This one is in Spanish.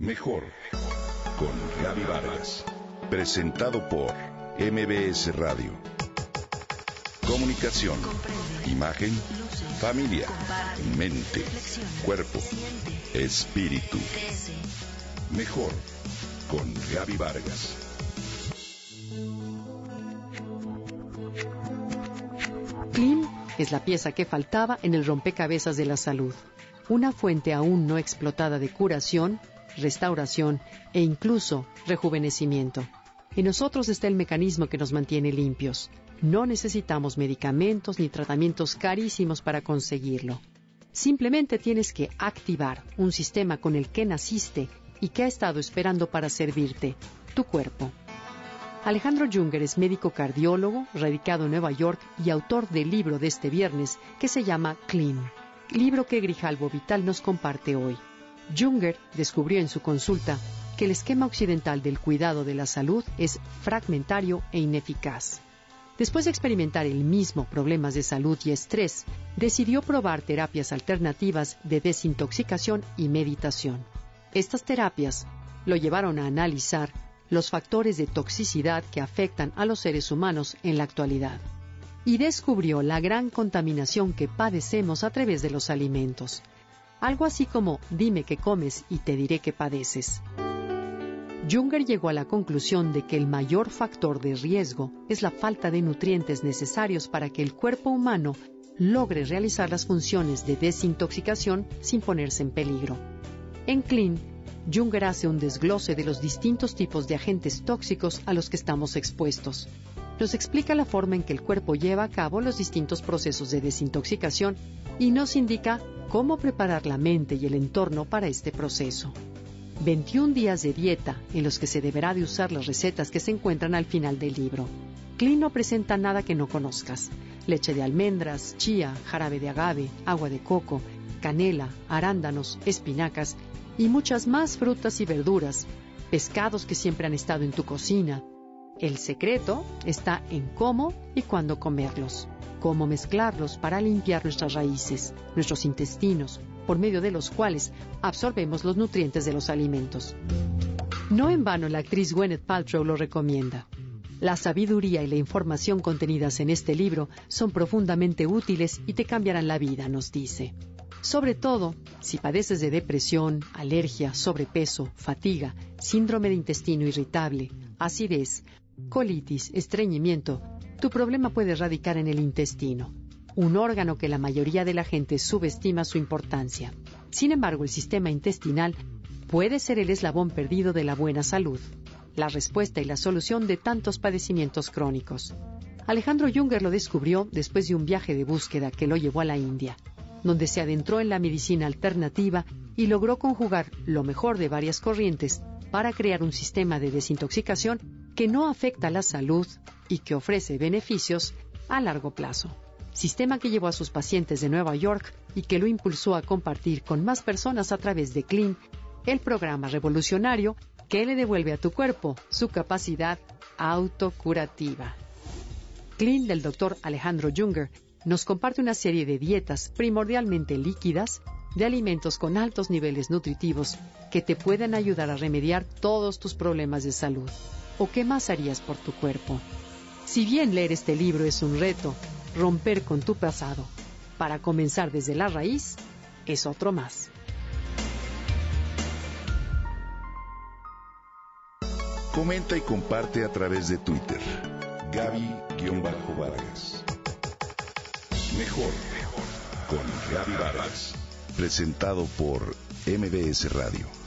Mejor con Gaby Vargas. Presentado por MBS Radio. Comunicación, imagen, familia, mente, cuerpo, espíritu. Mejor con Gaby Vargas. Clean es la pieza que faltaba en el rompecabezas de la salud. Una fuente aún no explotada de curación, restauración e incluso rejuvenecimiento. En nosotros está el mecanismo que nos mantiene limpios. No necesitamos medicamentos ni tratamientos carísimos para conseguirlo. Simplemente tienes que activar un sistema con el que naciste y que ha estado esperando para servirte, tu cuerpo. Alejandro Junger es médico cardiólogo, radicado en Nueva York y autor del libro de este viernes que se llama Clean, libro que Grijalbo Vital nos comparte hoy. Junger descubrió en su consulta que el esquema occidental del cuidado de la salud es fragmentario e ineficaz. Después de experimentar el mismo problemas de salud y estrés, decidió probar terapias alternativas de desintoxicación y meditación. Estas terapias lo llevaron a analizar los factores de toxicidad que afectan a los seres humanos en la actualidad y descubrió la gran contaminación que padecemos a través de los alimentos. Algo así como dime qué comes y te diré qué padeces. Junger llegó a la conclusión de que el mayor factor de riesgo es la falta de nutrientes necesarios para que el cuerpo humano logre realizar las funciones de desintoxicación sin ponerse en peligro. En Clean, Junger hace un desglose de los distintos tipos de agentes tóxicos a los que estamos expuestos. Nos explica la forma en que el cuerpo lleva a cabo los distintos procesos de desintoxicación y nos indica cómo preparar la mente y el entorno para este proceso. 21 días de dieta en los que se deberá de usar las recetas que se encuentran al final del libro. Clean no presenta nada que no conozcas. Leche de almendras, chía, jarabe de agave, agua de coco, canela, arándanos, espinacas y muchas más frutas y verduras, pescados que siempre han estado en tu cocina. El secreto está en cómo y cuándo comerlos, cómo mezclarlos para limpiar nuestras raíces, nuestros intestinos, por medio de los cuales absorbemos los nutrientes de los alimentos. No en vano la actriz Gwyneth Paltrow lo recomienda. La sabiduría y la información contenidas en este libro son profundamente útiles y te cambiarán la vida, nos dice. Sobre todo, si padeces de depresión, alergia, sobrepeso, fatiga, síndrome de intestino irritable, acidez, colitis, estreñimiento, tu problema puede radicar en el intestino un órgano que la mayoría de la gente subestima su importancia. Sin embargo, el sistema intestinal puede ser el eslabón perdido de la buena salud, la respuesta y la solución de tantos padecimientos crónicos. Alejandro Junger lo descubrió después de un viaje de búsqueda que lo llevó a la India, donde se adentró en la medicina alternativa y logró conjugar lo mejor de varias corrientes para crear un sistema de desintoxicación que no afecta la salud y que ofrece beneficios a largo plazo sistema que llevó a sus pacientes de Nueva York y que lo impulsó a compartir con más personas a través de Clean, el programa revolucionario que le devuelve a tu cuerpo su capacidad autocurativa. Clean del Dr. Alejandro Junger nos comparte una serie de dietas primordialmente líquidas de alimentos con altos niveles nutritivos que te pueden ayudar a remediar todos tus problemas de salud. ¿O qué más harías por tu cuerpo? Si bien leer este libro es un reto, romper con tu pasado para comenzar desde la raíz es otro más. Comenta y comparte a través de Twitter. Gaby-Vargas. Mejor, mejor con Gaby Vargas. Presentado por MBS Radio.